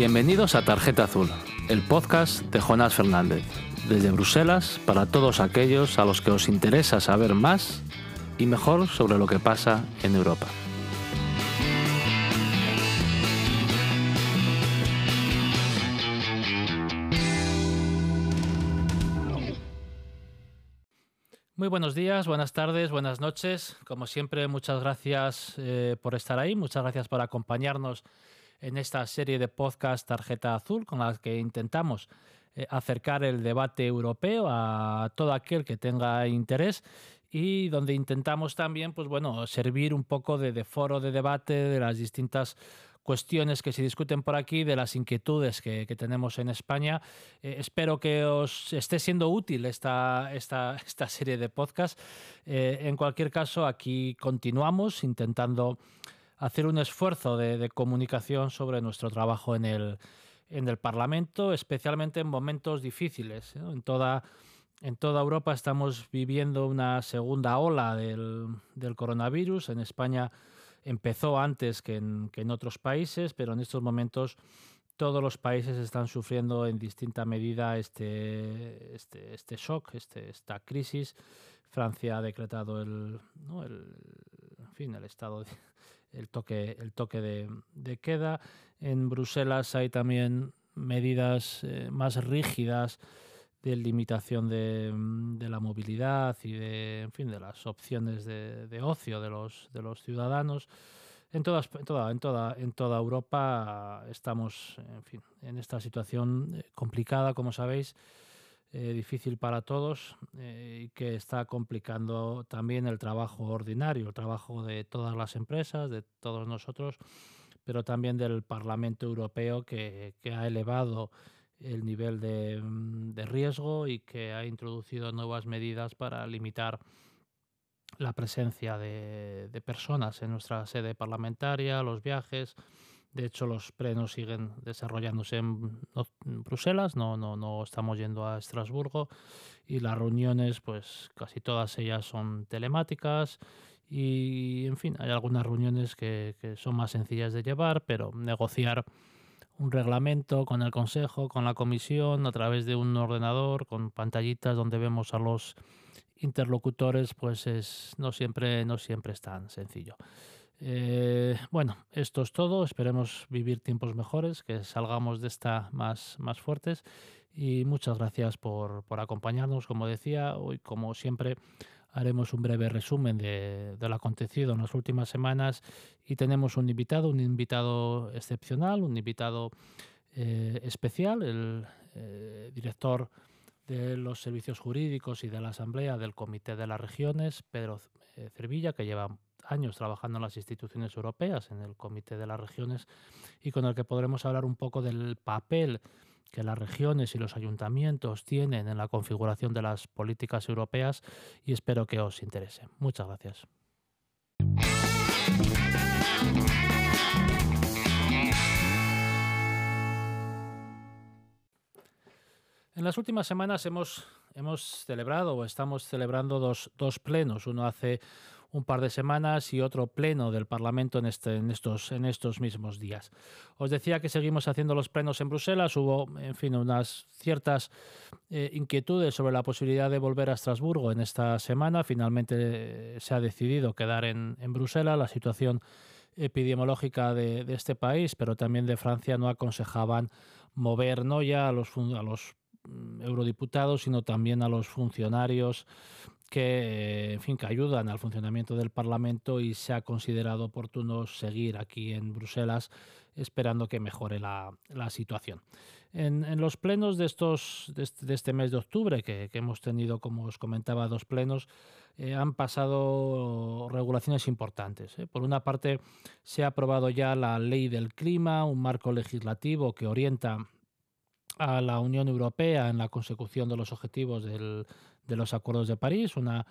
Bienvenidos a Tarjeta Azul, el podcast de Jonás Fernández, desde Bruselas para todos aquellos a los que os interesa saber más y mejor sobre lo que pasa en Europa. Muy buenos días, buenas tardes, buenas noches. Como siempre, muchas gracias eh, por estar ahí, muchas gracias por acompañarnos en esta serie de podcast Tarjeta Azul con las que intentamos eh, acercar el debate europeo a todo aquel que tenga interés y donde intentamos también, pues bueno, servir un poco de, foro de debate de las distintas cuestiones que se discuten por aquí, de las inquietudes que, tenemos en España. Eh, espero que os esté siendo útil esta, esta, esta serie de podcast. Eh, en cualquier caso, aquí continuamos intentando hacer un esfuerzo de, comunicación sobre nuestro trabajo en el, en el Parlamento, especialmente en momentos difíciles. En, toda, en toda Europa estamos viviendo una segunda ola del, del coronavirus. En España empezó antes que en, que en otros países, pero en estos momentos todos los países están sufriendo en distinta medida este, este, este shock, este, esta crisis. Francia ha decretado el, el, en fin, el estado de, el toque, el toque de, queda. En Bruselas hay también medidas eh, más rígidas de limitación de, la movilidad y de, en fin, de las opciones de, ocio de los, de los ciudadanos. En, todas, en, toda, en, toda, en toda Europa estamos en, fin, en esta situación eh, complicada, como sabéis. Eh, difícil para todos eh, y que está complicando también el trabajo ordinario, el trabajo de todas las empresas, de todos nosotros, pero también del Parlamento Europeo que, ha elevado el nivel de, mm, de, riesgo y que ha introducido nuevas medidas para limitar la presencia de, de personas en nuestra sede parlamentaria, los viajes, de hecho, los plenos siguen desarrollándose en, Bruselas, no, no, no estamos yendo a Estrasburgo y las reuniones, pues casi todas ellas son telemáticas y, en fin, hay algunas reuniones que, que son más sencillas de llevar, pero negociar un reglamento con el Consejo, con la Comisión, a través de un ordenador, con pantallitas donde vemos a los interlocutores, pues es no siempre, no siempre es tan sencillo. Eh, bueno, esto es todo. Esperemos vivir tiempos mejores, que salgamos de esta más, más fuertes. Y muchas gracias por, acompañarnos. Como decía, hoy, como siempre, haremos un breve resumen de, lo acontecido en las últimas semanas. Y tenemos un invitado, un invitado excepcional, un invitado eh, especial, el eh, director de los servicios jurídicos y de la Asamblea del Comité de las Regiones, Pedro Cervilla, que lleva años trabajando en las instituciones europeas, en el Comité de las Regiones, y con el que podremos hablar un poco del papel que las regiones y los ayuntamientos tienen en la configuración de las políticas europeas y espero que os interese. Muchas gracias. En las últimas semanas hemos, hemos celebrado o estamos celebrando dos, dos plenos. Uno hace un par de semanas y otro pleno del Parlamento en, este, en, estos, mismos días. Os decía que seguimos haciendo los plenos en Bruselas. Hubo, en fin, unas ciertas eh, inquietudes sobre la posibilidad de volver a Estrasburgo en esta semana. Finalmente eh, se ha decidido quedar en, Bruselas. La situación epidemiológica de, este país, pero también de Francia, no aconsejaban mover no ya a los, eurodiputados, sino también a los funcionarios que, en fin, que ayudan al funcionamiento del Parlamento y se ha considerado oportuno seguir aquí en Bruselas esperando que mejore la, situación. En, los plenos de, estos, de este, mes de octubre, que, hemos tenido, como os comentaba, dos plenos, eh, han pasado regulaciones importantes. ¿eh? Por una parte, se ha aprobado ya la ley del clima, un marco legislativo que orienta a la Unión Europea en la consecución de los objetivos del de los acuerdos de París, una,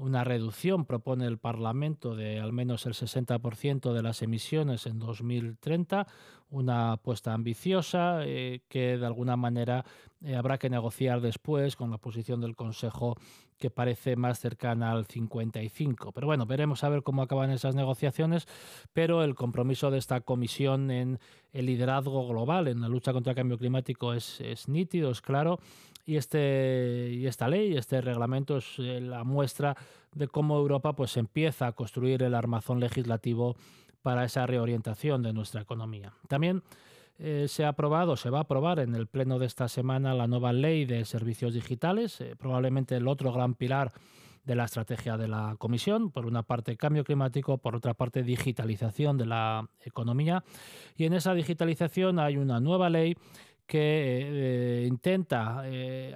una reducción propone el Parlamento de al menos el 60% de las emisiones en 2030, una apuesta ambiciosa eh, que de alguna manera eh, habrá que negociar después con la posición del Consejo que parece más cercana al 55. Pero bueno, veremos a ver cómo acaban esas negociaciones, pero el compromiso de esta comisión en, el liderazgo global en la lucha contra el cambio climático es, es nítido, es claro, y, este, y esta ley, este reglamento es eh, la muestra de cómo Europa pues, empieza a construir el armazón legislativo para esa reorientación de nuestra economía. También eh, se ha aprobado, se va a aprobar en el pleno de esta semana la nueva ley de servicios digitales, eh, probablemente el otro gran pilar de la estrategia de la Comisión, por una parte cambio climático, por otra parte digitalización de la economía. Y en esa digitalización hay una nueva ley que eh, intenta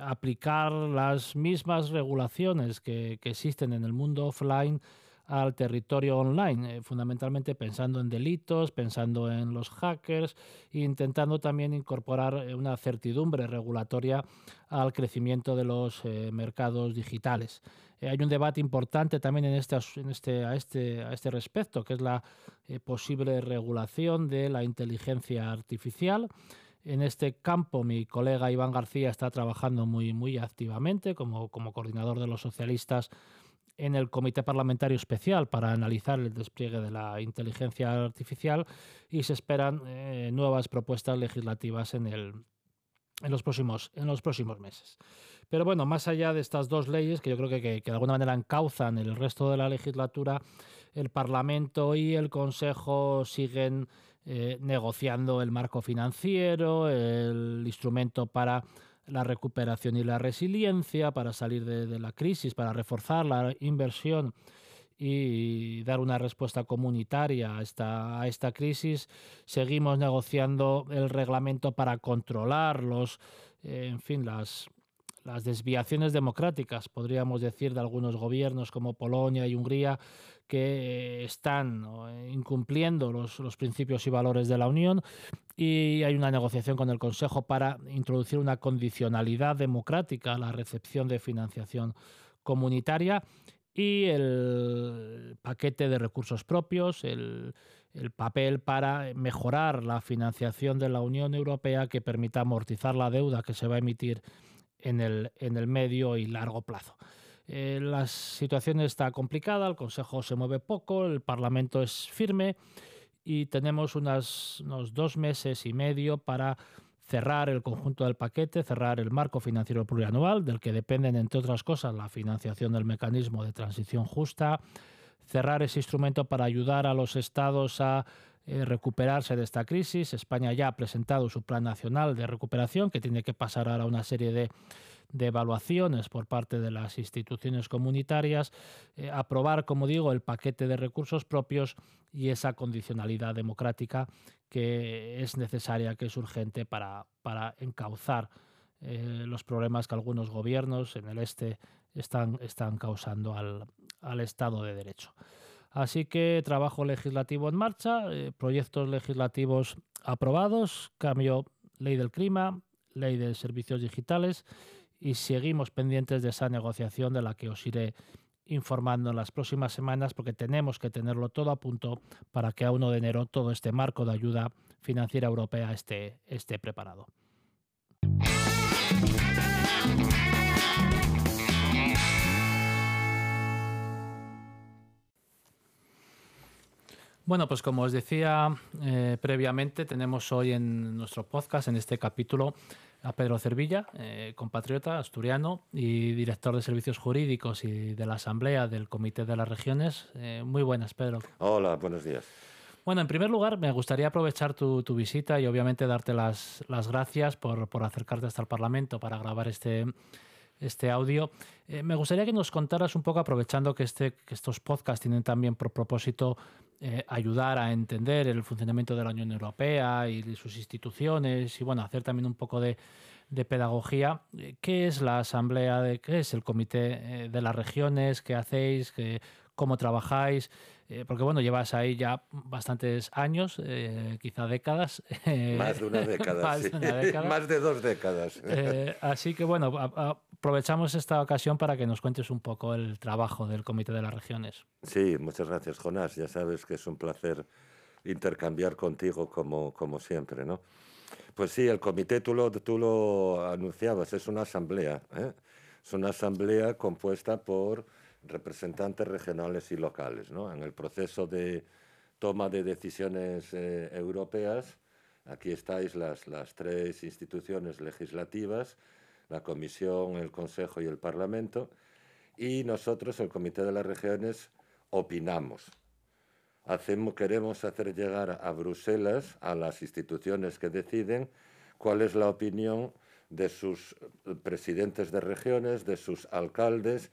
aplicar las mismas regulaciones que, existen en el mundo offline al territorio online, eh, fundamentalmente pensando en delitos, pensando en los hackers e intentando también incorporar eh, una certidumbre regulatoria al crecimiento de los eh, mercados digitales. hay un debate importante también en este, en este, a, este, a este respecto, que es la posible regulación de la inteligencia artificial. En este campo mi colega Iván García está trabajando muy, muy activamente como, como coordinador de los socialistas en el Comité Parlamentario Especial para analizar el despliegue de la inteligencia artificial y se esperan eh, nuevas propuestas legislativas en, el, en, los próximos, en los próximos meses. Pero bueno, más allá de estas dos leyes, que yo creo que, que, de alguna manera encauzan el resto de la legislatura, el Parlamento y el Consejo siguen eh, negociando el marco financiero, el instrumento para la recuperación y la resiliencia para salir de, la crisis, para reforzar la inversión y dar una respuesta comunitaria a esta, a crisis. Seguimos negociando el reglamento para controlar los, eh, en fin, las, las desviaciones democráticas, podríamos decir, de algunos gobiernos como Polonia y Hungría, que están incumpliendo los, los, principios y valores de la Unión. Y hay una negociación con el Consejo para introducir una condicionalidad democrática a la recepción de financiación comunitaria y el paquete de recursos propios, el, el papel para mejorar la financiación de la Unión Europea que permita amortizar la deuda que se va a emitir en el, en el medio y largo plazo. Eh, la situación está complicada, el Consejo se mueve poco, el Parlamento es firme y tenemos unos dos meses y medio para cerrar el conjunto del paquete, cerrar el marco financiero plurianual, del que dependen, entre otras cosas, la financiación del mecanismo de transición justa, cerrar ese instrumento para ayudar a los estados a eh, recuperarse de esta crisis. España ya ha presentado su plan nacional de recuperación, que tiene que pasar ahora a una serie de de evaluaciones por parte de las instituciones comunitarias, eh, aprobar, como digo, el paquete de recursos propios y esa condicionalidad democrática que es necesaria, que es urgente para, para encauzar eh, los problemas que algunos gobiernos en el este están, están causando al, al Estado de Derecho. Así que trabajo legislativo en marcha, eh, proyectos legislativos aprobados, cambio ley del clima, ley de servicios digitales y seguimos pendientes de esa negociación de la que os iré informando en las próximas semanas porque tenemos que tenerlo todo a punto para que a 1 de enero todo este marco de ayuda financiera europea esté, esté preparado. Bueno, pues como os decía eh, previamente, tenemos hoy en nuestro podcast, en este capítulo, a Pedro Cervilla, eh, compatriota asturiano y director de servicios jurídicos y de la Asamblea del Comité de las Regiones. Eh, muy buenas, Pedro. Hola, buenos días. Bueno, en primer lugar, me gustaría aprovechar tu, visita y obviamente darte las, las gracias por, por, acercarte hasta el Parlamento para grabar este, este audio. Eh, me gustaría que nos contaras un poco, aprovechando que, este, que estos podcasts tienen también por propósito ayudar a entender el funcionamiento de la Unión Europea y de sus instituciones y bueno, hacer también un poco de, de pedagogía. ¿Qué es la Asamblea? De, ¿Qué es el Comité de las Regiones? ¿Qué hacéis? ¿Qué, ¿Cómo trabajáis? Porque bueno, llevas ahí ya bastantes años, quizá décadas. Más de una década, más, sí. más de dos décadas. así que bueno, aprovechamos esta ocasión para que nos cuentes un poco el trabajo del Comité de las Regiones. Sí, muchas gracias, Jonás. Ya sabes que es un placer intercambiar contigo como, como siempre, ¿no? Pues sí, el comité, tú lo, tú lo anunciabas, es una asamblea. ¿eh? Es una asamblea compuesta por representantes regionales y locales. ¿no? En el proceso de toma de decisiones eh, europeas, Aquí estáis las, las tres instituciones legislativas, la Comisión, el Consejo y el Parlamento, y nosotros, el Comité de las Regiones, opinamos. Hacemos, queremos hacer llegar a Bruselas, a las instituciones que deciden, cuál es la opinión de sus presidentes de regiones, de sus alcaldes,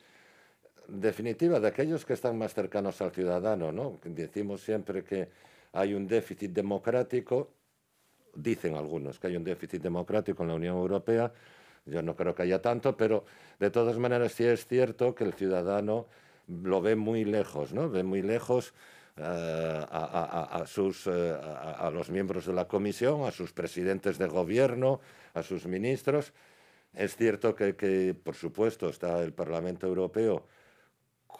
definitiva, de aquellos que están más cercanos al ciudadano. ¿no? Decimos siempre que hay un déficit democrático, dicen algunos que hay un déficit democrático en la Unión Europea, yo no creo que haya tanto, pero de todas maneras sí es cierto que el ciudadano lo ve muy lejos, ¿no? Ve muy lejos eh, a, sus, eh, a, los miembros de la comisión, a sus presidentes de gobierno, a sus ministros. Es cierto que, que, por supuesto, está el Parlamento Europeo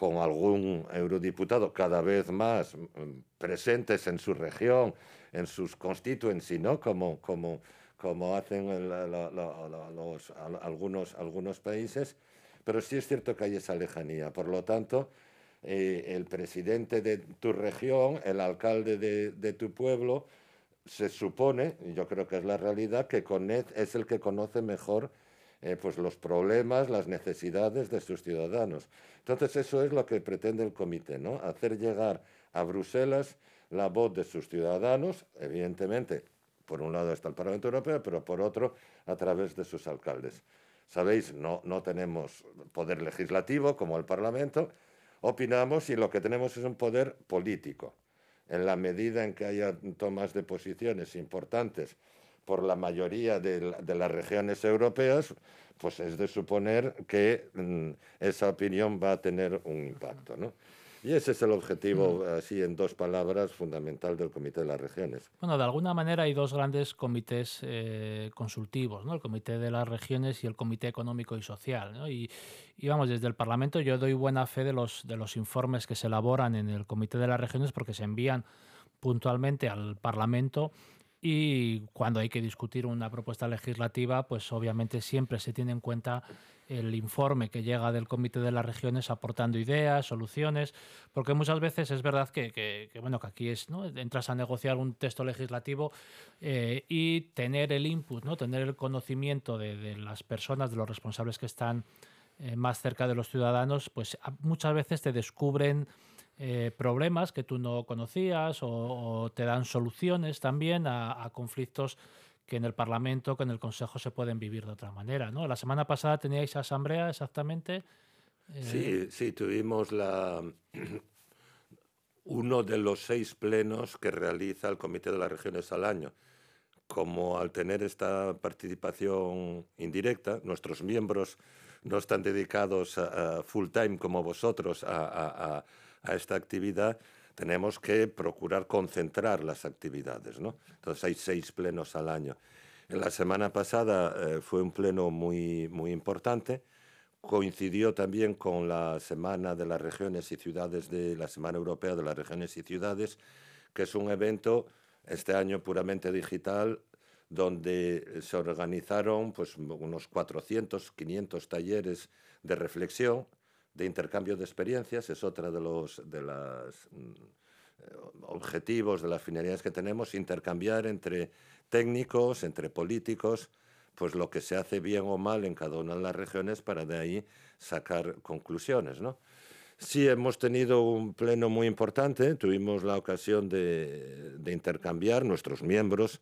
con algún eurodiputado cada vez más mm, presentes en su región, en sus constituencies, ¿no? Como, como, como hacen los, algunos, algunos países, pero sí es cierto que hay esa lejanía. Por lo tanto, eh, el presidente de tu región, el alcalde de, tu pueblo, se supone, y yo creo que es la realidad, que es el que conoce mejor eh, pues los problemas, las necesidades de sus ciudadanos. Entonces eso es lo que pretende el comité, ¿no? hacer llegar a Bruselas la voz de sus ciudadanos, evidentemente por un lado está el Parlamento Europeo, pero por otro a través de sus alcaldes. Sabéis, no, no tenemos poder legislativo como el Parlamento, opinamos y lo que tenemos es un poder político. En la medida en que haya tomas de posiciones importantes por la mayoría de, de las regiones europeas, pues es de suponer que mm, esa opinión va a tener un impacto. ¿no? Y ese es el objetivo, así en dos palabras, fundamental del Comité de las Regiones. Bueno, de alguna manera hay dos grandes comités eh, consultivos, ¿no? el Comité de las Regiones y el Comité Económico y Social. ¿no? Y, y, vamos, desde el Parlamento yo doy buena fe de los, de los informes que se elaboran en el Comité de las Regiones porque se envían puntualmente al Parlamento y cuando hay que discutir una propuesta legislativa, pues obviamente siempre se tiene en cuenta el informe que llega del Comité de las Regiones aportando ideas, soluciones, porque muchas veces es verdad que, bueno, que aquí es, ¿no? entras a negociar un texto legislativo eh, y tener el input, ¿no? tener el conocimiento de, las personas, de los responsables que están eh, más cerca de los ciudadanos, pues muchas veces te descubren eh, problemas que tú no conocías o, te dan soluciones también a conflictos que en el Parlamento, que en el Consejo se pueden vivir de otra manera. ¿no? La semana pasada teníais asamblea exactamente. Eh, sí, sí, tuvimos la, uno de los seis plenos que realiza el Comité de las Regiones al año. Como al tener esta participación indirecta, nuestros miembros no están dedicados a, full time como vosotros a, a esta actividad, tenemos que procurar concentrar las actividades. ¿no? Entonces hay seis plenos al año. La semana pasada eh, fue un pleno muy, muy importante. Coincidió también con la Semana de las Regiones y Ciudades, de la Semana Europea de las Regiones y Ciudades, que es un evento este año puramente digital donde se organizaron pues, unos 400, 500 talleres de reflexión de intercambio de experiencias, es otra de los de los mm, objetivos, de las finalidades que tenemos, intercambiar entre técnicos, entre políticos, pues lo que se hace bien o mal en cada una de las regiones para de ahí sacar conclusiones, ¿no? Sí, hemos tenido un pleno muy importante, tuvimos la ocasión de, de intercambiar nuestros miembros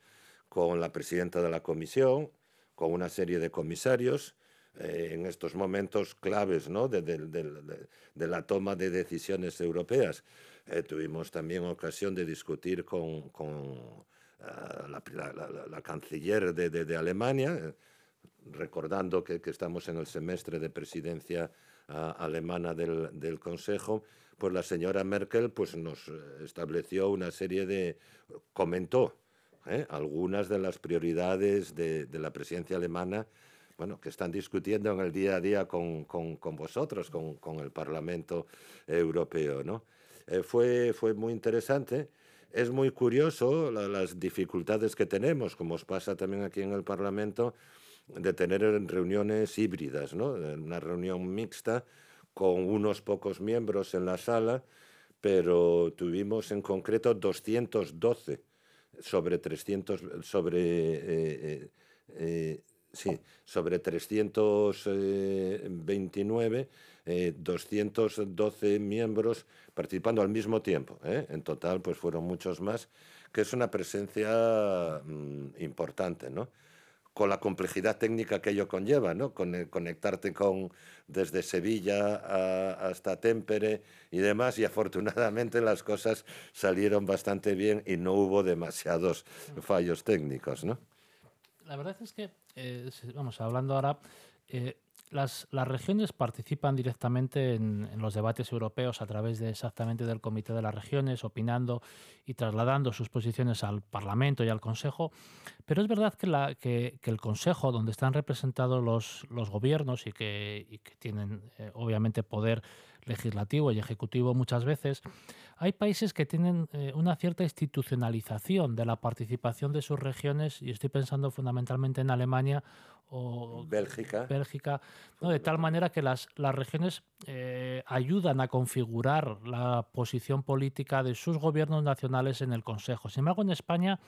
con la presidenta de la comisión, con una serie de comisarios, eh, en estos momentos claves ¿no? de, de, de, de, la toma de decisiones europeas. Eh, tuvimos también ocasión de discutir con, con uh, la, la, la, canciller de, Alemania, eh, recordando que, que, estamos en el semestre de presidencia uh, alemana del, del, Consejo, pues la señora Merkel pues, nos estableció una serie de... comentó ¿eh? algunas de las prioridades de, de la presidencia alemana bueno, que están discutiendo en el día a día con, con, vosotros, con, con, el Parlamento Europeo. ¿no? Eh, fue, fue muy interesante. Es muy curioso la, las dificultades que tenemos, como os pasa también aquí en el Parlamento, de tener reuniones híbridas, ¿no? una reunión mixta con unos pocos miembros en la sala, pero tuvimos en concreto 212 sobre 300, sobre, sí, sobre 329, 212 miembros participando al mismo tiempo. En total, pues fueron muchos más, que es una presencia mm, importante, ¿no? con la complejidad técnica que ello conlleva, ¿no? Con, eh, conectarte con, desde Sevilla hasta Tempere y demás, y afortunadamente las cosas salieron bastante bien y no hubo demasiados fallos técnicos, ¿no? La verdad es que, eh, vamos, hablando ahora, eh, las, regiones participan directamente en, los debates europeos a través de exactamente del Comité de las Regiones, opinando y trasladando sus posiciones al Parlamento y al Consejo. Pero es verdad que, la, que, el Consejo, donde están representados los, los gobiernos y que, tienen eh, obviamente poder legislativo y ejecutivo muchas veces, hay países que tienen eh, una cierta institucionalización de la participación de sus regiones, y estoy pensando fundamentalmente en Alemania o Bélgica, Bélgica ¿no? de tal manera que las, las regiones eh, ayudan a configurar la posición política de sus gobiernos nacionales en el Consejo. Sin embargo, en España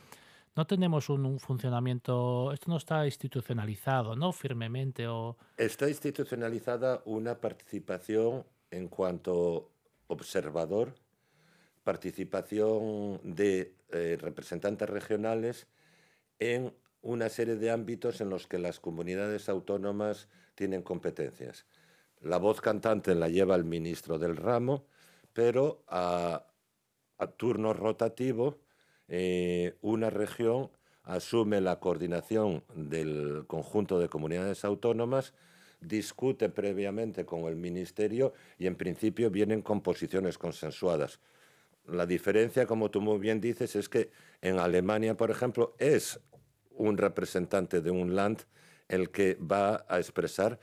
no tenemos un, funcionamiento, esto no está institucionalizado, ¿no? Firmemente o... Está institucionalizada una participación en cuanto observador, participación de eh, representantes regionales en una serie de ámbitos en los que las comunidades autónomas tienen competencias. La voz cantante la lleva el ministro del ramo, pero a, turno rotativo eh, una región asume la coordinación del conjunto de comunidades autónomas, discute previamente con el ministerio y en principio vienen con posiciones consensuadas. La diferencia, como tú muy bien dices, es que en Alemania, por ejemplo, es un representante de un land el que va a expresar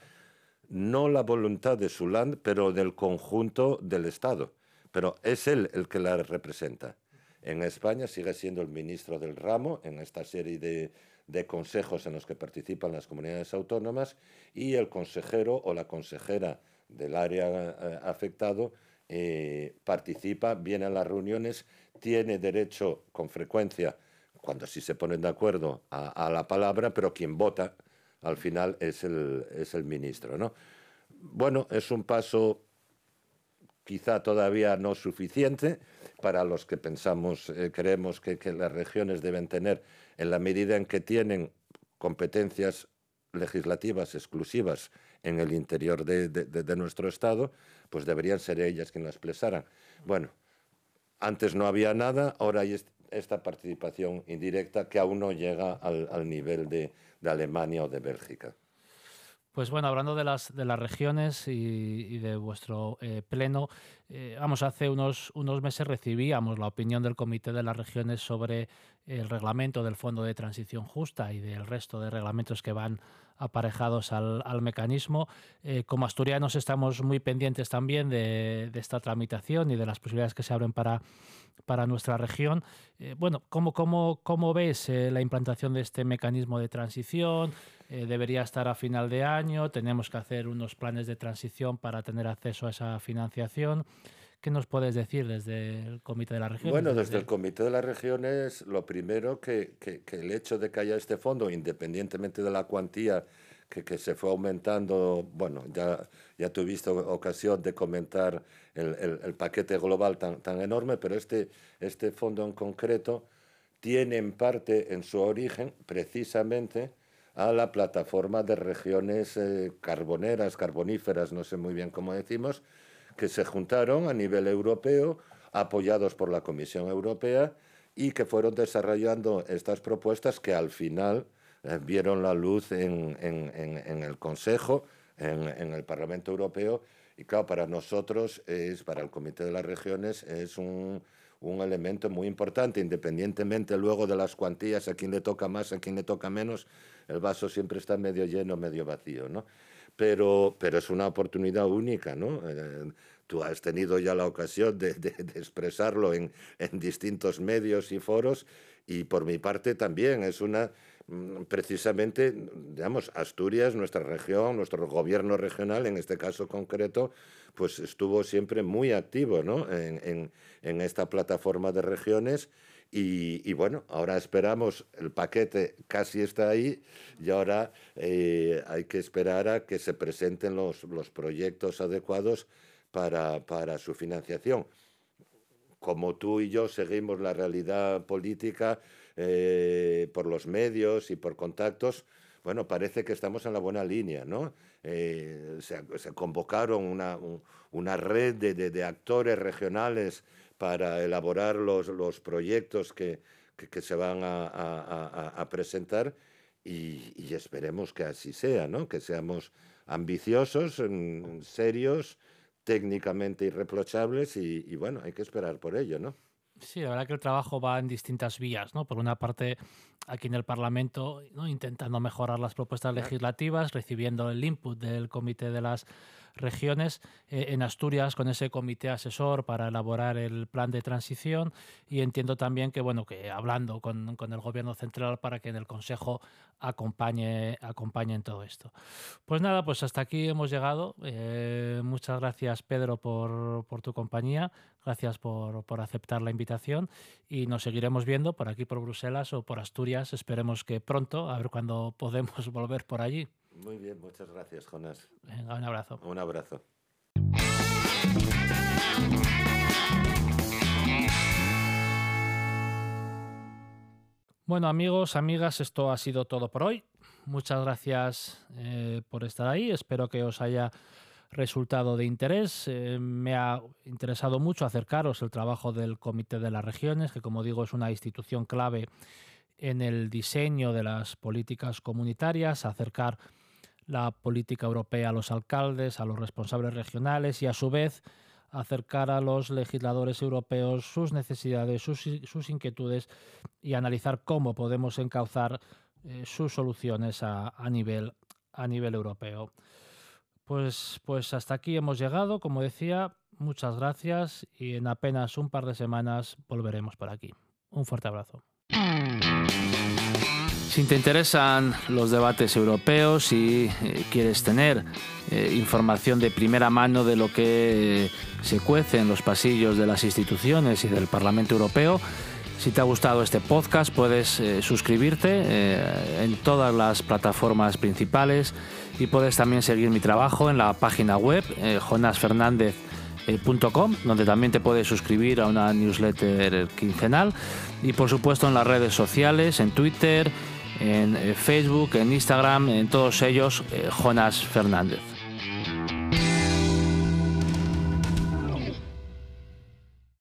no la voluntad de su land, pero del conjunto del Estado. Pero es él el que la representa. En España sigue siendo el ministro del ramo en esta serie de, consejos en los que participan las comunidades autónomas y el consejero o la consejera del área eh, afectado eh, participa, viene a las reuniones, tiene derecho con frecuencia cuando sí se ponen de acuerdo a, la palabra, pero quien vota al final es el, es el ministro. ¿no? Bueno, es un paso quizá todavía no suficiente para los que pensamos, eh, creemos que, las regiones deben tener, en la medida en que tienen competencias legislativas exclusivas en el interior de, de, nuestro Estado, pues deberían ser ellas quienes las expresaran. Bueno, antes no había nada, ahora hay esta participación indirecta que aún no llega al, nivel de, Alemania o de Bélgica. Pues bueno, hablando de las, de las regiones y, de vuestro eh, pleno, eh, vamos, hace unos, unos meses recibíamos la opinión del Comité de las Regiones sobre el reglamento del Fondo de Transición Justa y del resto de reglamentos que van aparejados al, mecanismo. Eh, como asturianos estamos muy pendientes también de, esta tramitación y de las posibilidades que se abren para, para nuestra región. Eh, bueno, ¿cómo, cómo, cómo ves eh, la implantación de este mecanismo de transición? debería estar a final de año, tenemos que hacer unos planes de transición para tener acceso a esa financiación. ¿Qué nos puedes decir desde el Comité de las Regiones? Bueno, desde, el Comité de las Regiones, lo primero que, que, el hecho de que haya este fondo, independientemente de la cuantía que, que, se fue aumentando, bueno, ya, ya tuviste ocasión de comentar el, el, el, paquete global tan, tan enorme, pero este, este fondo en concreto tiene en parte en su origen precisamente a la plataforma de regiones eh, carboneras, carboníferas, no sé muy bien cómo decimos, que se juntaron a nivel europeo, apoyados por la Comisión Europea, y que fueron desarrollando estas propuestas que al final eh, vieron la luz en, el Consejo, en, el Parlamento Europeo, y claro, para nosotros, es, para el Comité de las Regiones, es un, un elemento muy importante, independientemente luego de las cuantías, a quién le toca más, a quién le toca menos, el vaso siempre está medio lleno, medio vacío, ¿no? pero, pero es una oportunidad única, ¿no? Eh, tú has tenido ya la ocasión de, de, expresarlo en, en, distintos medios y foros y por mi parte también es una, precisamente, digamos, Asturias, nuestra región, nuestro gobierno regional, en este caso concreto, pues estuvo siempre muy activo, ¿no? En, en, en esta plataforma de regiones Y, bueno, ahora esperamos, el paquete casi está ahí y ahora eh, hay que esperar a que se presenten los, los proyectos adecuados para, para su financiación. Como tú y yo seguimos la realidad política eh, por los medios y por contactos, bueno, parece que estamos en la buena línea, ¿no? Eh, se, convocaron una, una red de, de, actores regionales para elaborar los, los proyectos que, que, se van a, a, a presentar y, y, esperemos que así sea, ¿no? Que seamos ambiciosos, serios, técnicamente irreprochables y, y bueno, hay que esperar por ello, ¿no? Sí, la verdad que el trabajo va en distintas vías, ¿no? Por una parte, aquí en el Parlamento, ¿no? intentando mejorar las propuestas legislativas, recibiendo el input del Comité de las regiones eh, en Asturias con ese comité asesor para elaborar el plan de transición. Y entiendo también que bueno que hablando con, con el gobierno central para que en el consejo acompañe acompañe en todo esto. Pues nada pues hasta aquí hemos llegado. Eh, muchas gracias Pedro por, por tu compañía. Gracias por, por aceptar la invitación. Y nos seguiremos viendo por aquí por Bruselas o por Asturias. Esperemos que pronto a ver cuándo podemos volver por allí muy bien, muchas gracias, Jonás. Venga, un abrazo. Un abrazo. Bueno, amigos, amigas, esto ha sido todo por hoy. Muchas gracias eh, por estar ahí. Espero que os haya resultado de interés. Eh, me ha interesado mucho acercaros el trabajo del Comité de las Regiones, que como digo es una institución clave en el diseño de las políticas comunitarias, acercar la política europea a los alcaldes, a los responsables regionales y a su vez acercar a los legisladores europeos sus necesidades, sus, inquietudes y analizar cómo podemos encauzar eh, sus soluciones a, nivel, a nivel europeo. Pues, pues hasta aquí hemos llegado, como decía, muchas gracias y en apenas un par de semanas volveremos por aquí. Un fuerte abrazo. Si te interesan los debates europeos y eh, quieres tener eh, información de primera mano de lo que eh, se cuece en los pasillos de las instituciones y del Parlamento Europeo, si te ha gustado este podcast puedes suscribirte en todas las plataformas principales y puedes también seguir mi trabajo en la página web jonasfernandez.com, donde también te puedes suscribir a una newsletter quincenal y por supuesto en las redes sociales, en Twitter, en eh, Facebook, en Instagram, en todos ellos, eh, Jonas Fernández.